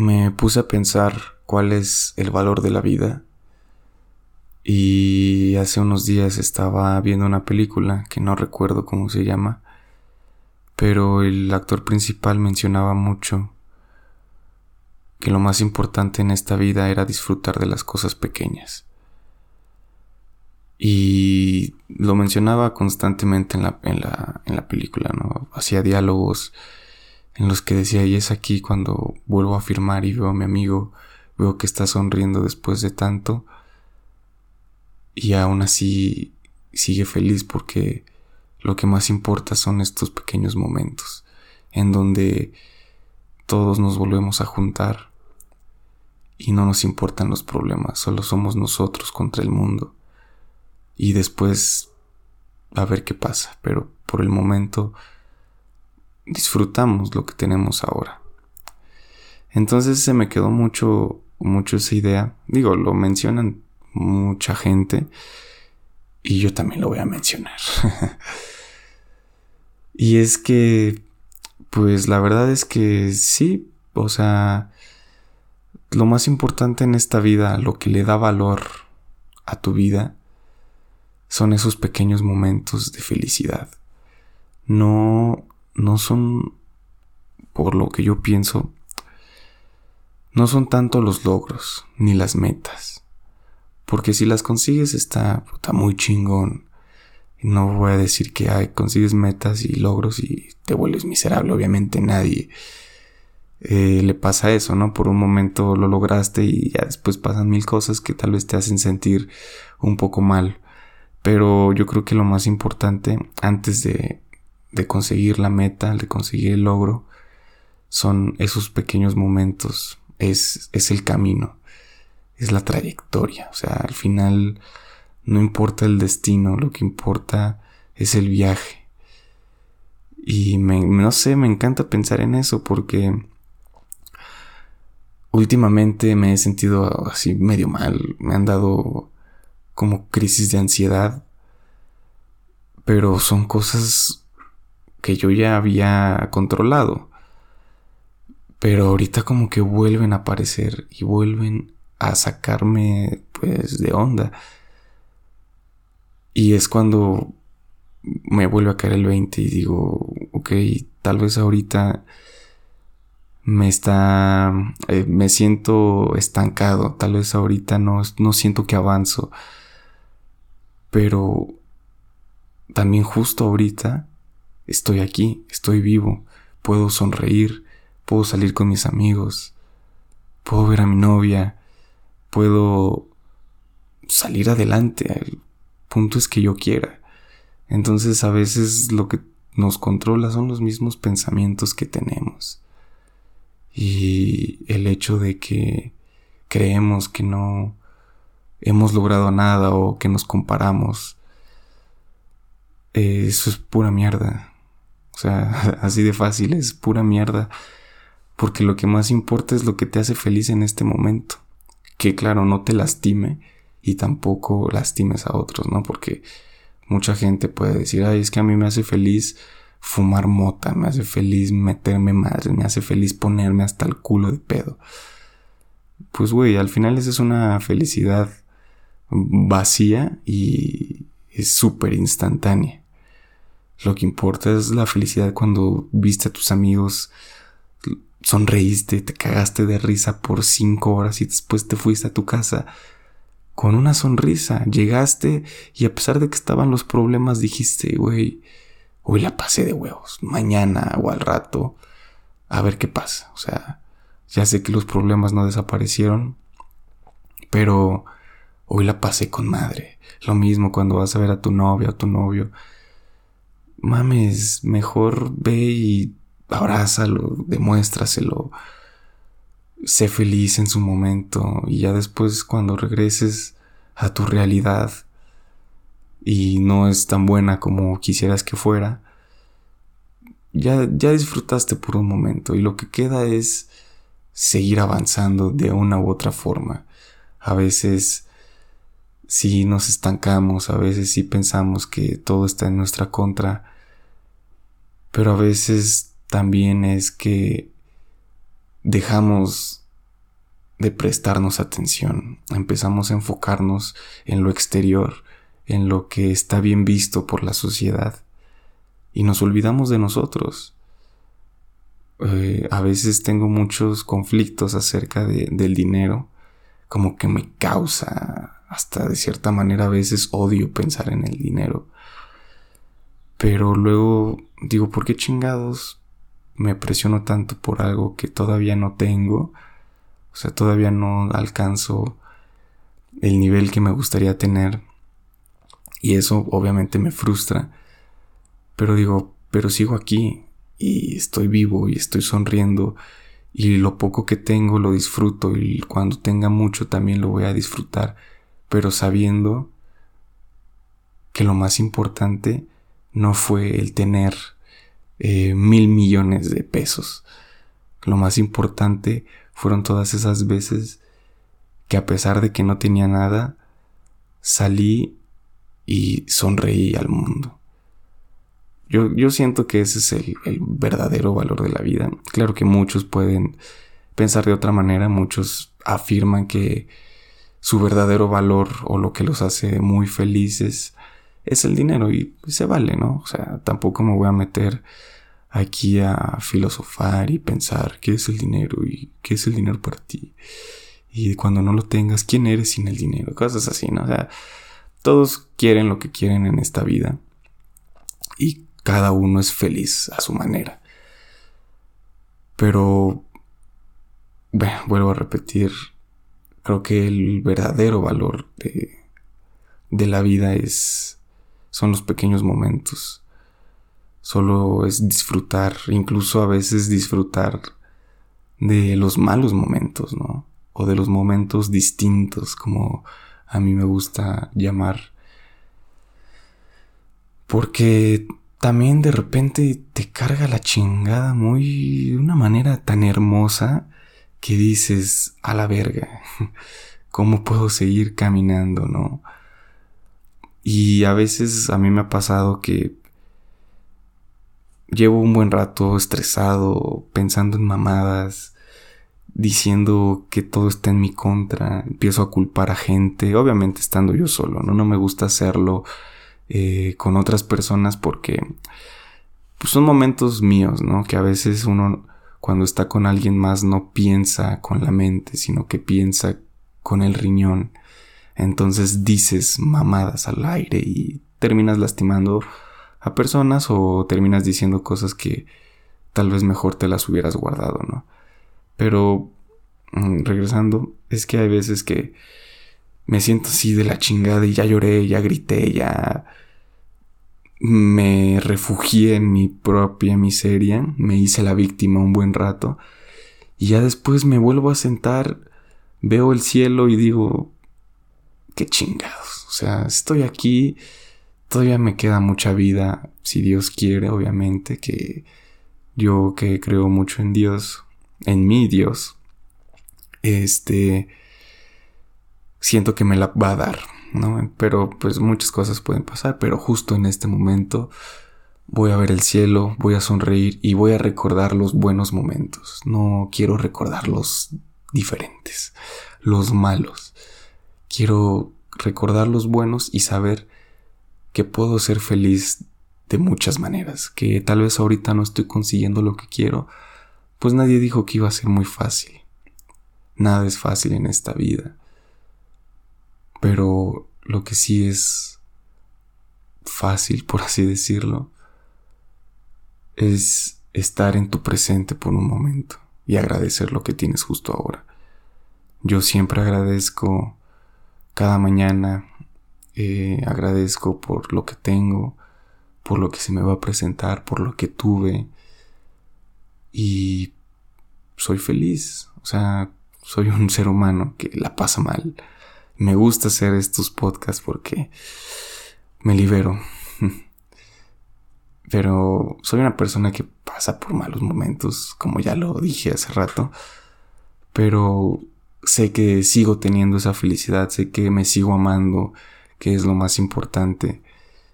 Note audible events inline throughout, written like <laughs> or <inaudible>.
me puse a pensar cuál es el valor de la vida y hace unos días estaba viendo una película que no recuerdo cómo se llama, pero el actor principal mencionaba mucho que lo más importante en esta vida era disfrutar de las cosas pequeñas. Y lo mencionaba constantemente en la, en la, en la película, ¿no? Hacía diálogos en los que decía, y es aquí cuando vuelvo a firmar y veo a mi amigo, veo que está sonriendo después de tanto, y aún así sigue feliz porque lo que más importa son estos pequeños momentos en donde todos nos volvemos a juntar y no nos importan los problemas, solo somos nosotros contra el mundo. Y después a ver qué pasa, pero por el momento disfrutamos lo que tenemos ahora. Entonces se me quedó mucho mucho esa idea. Digo, lo mencionan mucha gente y yo también lo voy a mencionar. <laughs> y es que pues la verdad es que sí, o sea, lo más importante en esta vida, lo que le da valor a tu vida, son esos pequeños momentos de felicidad. No, no son, por lo que yo pienso, no son tanto los logros ni las metas. Porque si las consigues está, muy chingón. No voy a decir que hay, consigues metas y logros y te vuelves miserable. Obviamente nadie eh, le pasa eso, ¿no? Por un momento lo lograste y ya después pasan mil cosas que tal vez te hacen sentir un poco mal. Pero yo creo que lo más importante antes de, de conseguir la meta, de conseguir el logro, son esos pequeños momentos, es, es el camino, es la trayectoria. O sea, al final no importa el destino, lo que importa es el viaje. Y me, no sé, me encanta pensar en eso porque últimamente me he sentido así medio mal, me han dado como crisis de ansiedad, pero son cosas que yo ya había controlado. Pero ahorita como que vuelven a aparecer y vuelven a sacarme pues de onda. Y es cuando me vuelve a caer el 20 y digo, ok, tal vez ahorita me está, eh, me siento estancado, tal vez ahorita no, no siento que avanzo, pero también justo ahorita estoy aquí, estoy vivo, puedo sonreír, puedo salir con mis amigos, puedo ver a mi novia, puedo salir adelante, el punto es que yo quiera. Entonces a veces lo que nos controla son los mismos pensamientos que tenemos y el hecho de que creemos que no hemos logrado nada o que nos comparamos, eso es pura mierda. O sea, <laughs> así de fácil, es pura mierda. Porque lo que más importa es lo que te hace feliz en este momento. Que claro, no te lastime y tampoco lastimes a otros, ¿no? Porque mucha gente puede decir, ay, es que a mí me hace feliz fumar mota, me hace feliz meterme más, me hace feliz ponerme hasta el culo de pedo. Pues güey, al final esa es una felicidad vacía y es súper instantánea. Lo que importa es la felicidad cuando viste a tus amigos, sonreíste, te cagaste de risa por cinco horas y después te fuiste a tu casa con una sonrisa. Llegaste y a pesar de que estaban los problemas dijiste, güey, hoy la pasé de huevos, mañana o al rato, a ver qué pasa. O sea, ya sé que los problemas no desaparecieron, pero hoy la pasé con madre. Lo mismo cuando vas a ver a tu novia o tu novio. Mames, mejor ve y abrázalo, demuéstraselo. Sé feliz en su momento y ya después cuando regreses a tu realidad, y no es tan buena como quisieras que fuera, ya, ya disfrutaste por un momento y lo que queda es seguir avanzando de una u otra forma. A veces si nos estancamos, a veces sí pensamos que todo está en nuestra contra, pero a veces también es que dejamos de prestarnos atención, empezamos a enfocarnos en lo exterior, en lo que está bien visto por la sociedad, y nos olvidamos de nosotros. Eh, a veces tengo muchos conflictos acerca del dinero, como que me causa hasta de cierta manera a veces odio pensar en el dinero. Pero luego digo, ¿por qué chingados me presiono tanto por algo que todavía no tengo? O sea, todavía no alcanzo el nivel que me gustaría tener. Y eso obviamente me frustra. Pero digo, pero sigo aquí y estoy vivo y estoy sonriendo y lo poco que tengo lo disfruto y cuando tenga mucho también lo voy a disfrutar, pero sabiendo que lo más importante no fue el tener eh, mil millones de pesos. Lo más importante fueron todas esas veces que a pesar de que no tenía nada, salí y sonreí al mundo. Yo, siento que ese es el, verdadero valor de la vida. Claro que muchos pueden pensar de otra manera, muchos afirman que su verdadero valor o lo que los hace muy felices es el dinero y se vale, ¿no? O sea, tampoco me voy a meter aquí a filosofar y pensar qué es el dinero y qué es el dinero para ti. Y cuando no lo tengas, ¿quién eres sin el dinero? Cosas así, ¿no? O sea, todos quieren lo que quieren en esta vida. Y cada uno es feliz a su manera. Pero, bueno, vuelvo a repetir, creo que el verdadero valor de, de la vida es, son los pequeños momentos. Solo es disfrutar, incluso a veces disfrutar de los malos momentos, ¿no? O de los momentos distintos, como a mí me gusta llamar. Porque también de repente te carga la chingada muy de una manera tan hermosa que dices a la verga, <laughs> ¿cómo puedo seguir caminando, no? Y a veces a mí me ha pasado que llevo un buen rato estresado, pensando en mamadas, diciendo que todo está en mi contra, empiezo a culpar a gente, obviamente estando yo solo, ¿no? No me gusta hacerlo eh, con otras personas porque pues, son momentos míos, ¿no? Que a veces uno cuando está con alguien más no piensa con la mente, sino que piensa con el riñón. Entonces dices mamadas al aire y terminas lastimando a personas o terminas diciendo cosas que tal vez mejor te las hubieras guardado, ¿no? Pero mm, regresando, es que hay veces que me siento así de la chingada y ya lloré, ya grité, ya me refugié en mi propia miseria, me hice la víctima un buen rato y ya después me vuelvo a sentar, veo el cielo y digo, qué chingados, o sea, estoy aquí, todavía me queda mucha vida, si Dios quiere, obviamente, que yo que creo mucho en Dios, en mi Dios, este, siento que me la va a dar, Pero pues muchas cosas pueden pasar, pero justo en este momento voy a ver el cielo, voy a sonreír y voy a recordar los buenos momentos. No quiero recordar los diferentes, los malos. Quiero recordar los buenos y saber que puedo ser feliz de muchas maneras, que tal vez ahorita no estoy consiguiendo lo que quiero, pues nadie dijo que iba a ser muy fácil. Nada es fácil en esta vida. Pero lo que sí es fácil, por así decirlo, es estar en tu presente por un momento y agradecer lo que tienes justo ahora. Yo siempre agradezco cada mañana, eh, agradezco por lo que tengo, por lo que se me va a presentar, por lo que tuve y soy feliz, o sea, soy un ser humano que la pasa mal me gusta hacer estos podcasts porque me libero. <laughs> Pero soy una persona que pasa por malos momentos, como ya lo dije hace rato. Pero sé que sigo teniendo esa felicidad, sé que me sigo amando, que es lo más importante.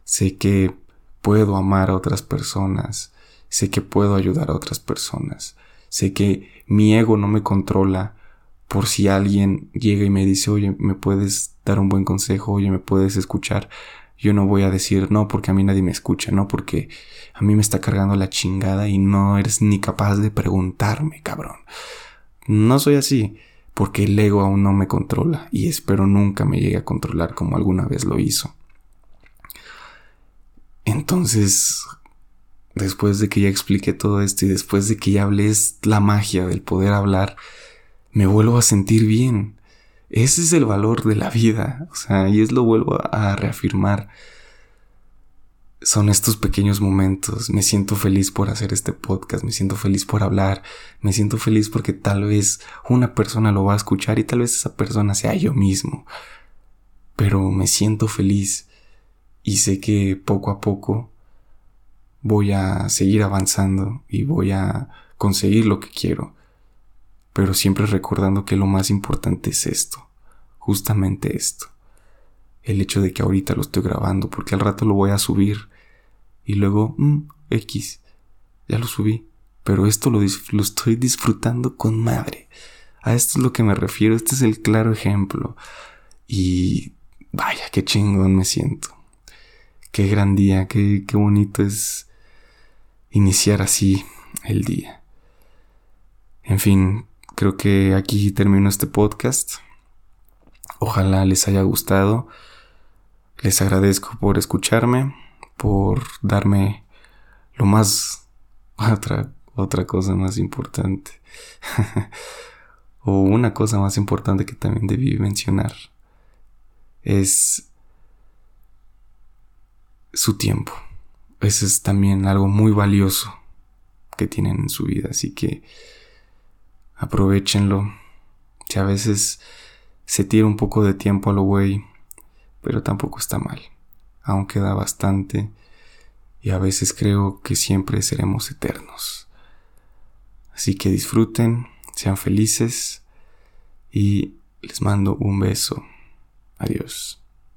Sé que puedo amar a otras personas, sé que puedo ayudar a otras personas, sé que mi ego no me controla por si alguien llega y me dice, oye, me puedes dar un buen consejo, oye, me puedes escuchar. Yo no voy a decir no porque a mí nadie me escucha, no porque a mí me está cargando la chingada y no eres ni capaz de preguntarme, cabrón. No soy así porque el ego aún no me controla y espero nunca me llegue a controlar como alguna vez lo hizo. Entonces, después de que ya expliqué todo esto y después de que ya hablé la magia del poder hablar, me vuelvo a sentir bien. Ese es el valor de la vida, o sea, y es lo vuelvo a reafirmar son estos pequeños momentos. Me siento feliz por hacer este podcast, me siento feliz por hablar, me siento feliz porque tal vez una persona lo va a escuchar y tal vez esa persona sea yo mismo. Pero me siento feliz y sé que poco a poco voy a seguir avanzando y voy a conseguir lo que quiero. Pero siempre recordando que lo más importante es esto, justamente esto el hecho de que ahorita lo estoy grabando, porque al rato lo voy a subir y luego, mm, X, ya lo subí, pero esto lo, lo estoy disfrutando con madre. A esto es lo que me refiero, este es el claro ejemplo. Y vaya, qué chingón me siento. Qué gran día, qué, qué bonito es iniciar así el día. En fin, creo que aquí termino este podcast. Ojalá les haya gustado. Les agradezco por escucharme, por darme lo más... <laughs> otra, otra cosa más importante. <laughs> o una cosa más importante que también debí mencionar. Es su tiempo. Eso es también algo muy valioso que tienen en su vida. Así que aprovechenlo. Si a veces se tira un poco de tiempo a lo güey, pero tampoco está mal. Aún queda bastante y a veces creo que siempre seremos eternos. Así que disfruten, sean felices y les mando un beso. Adiós.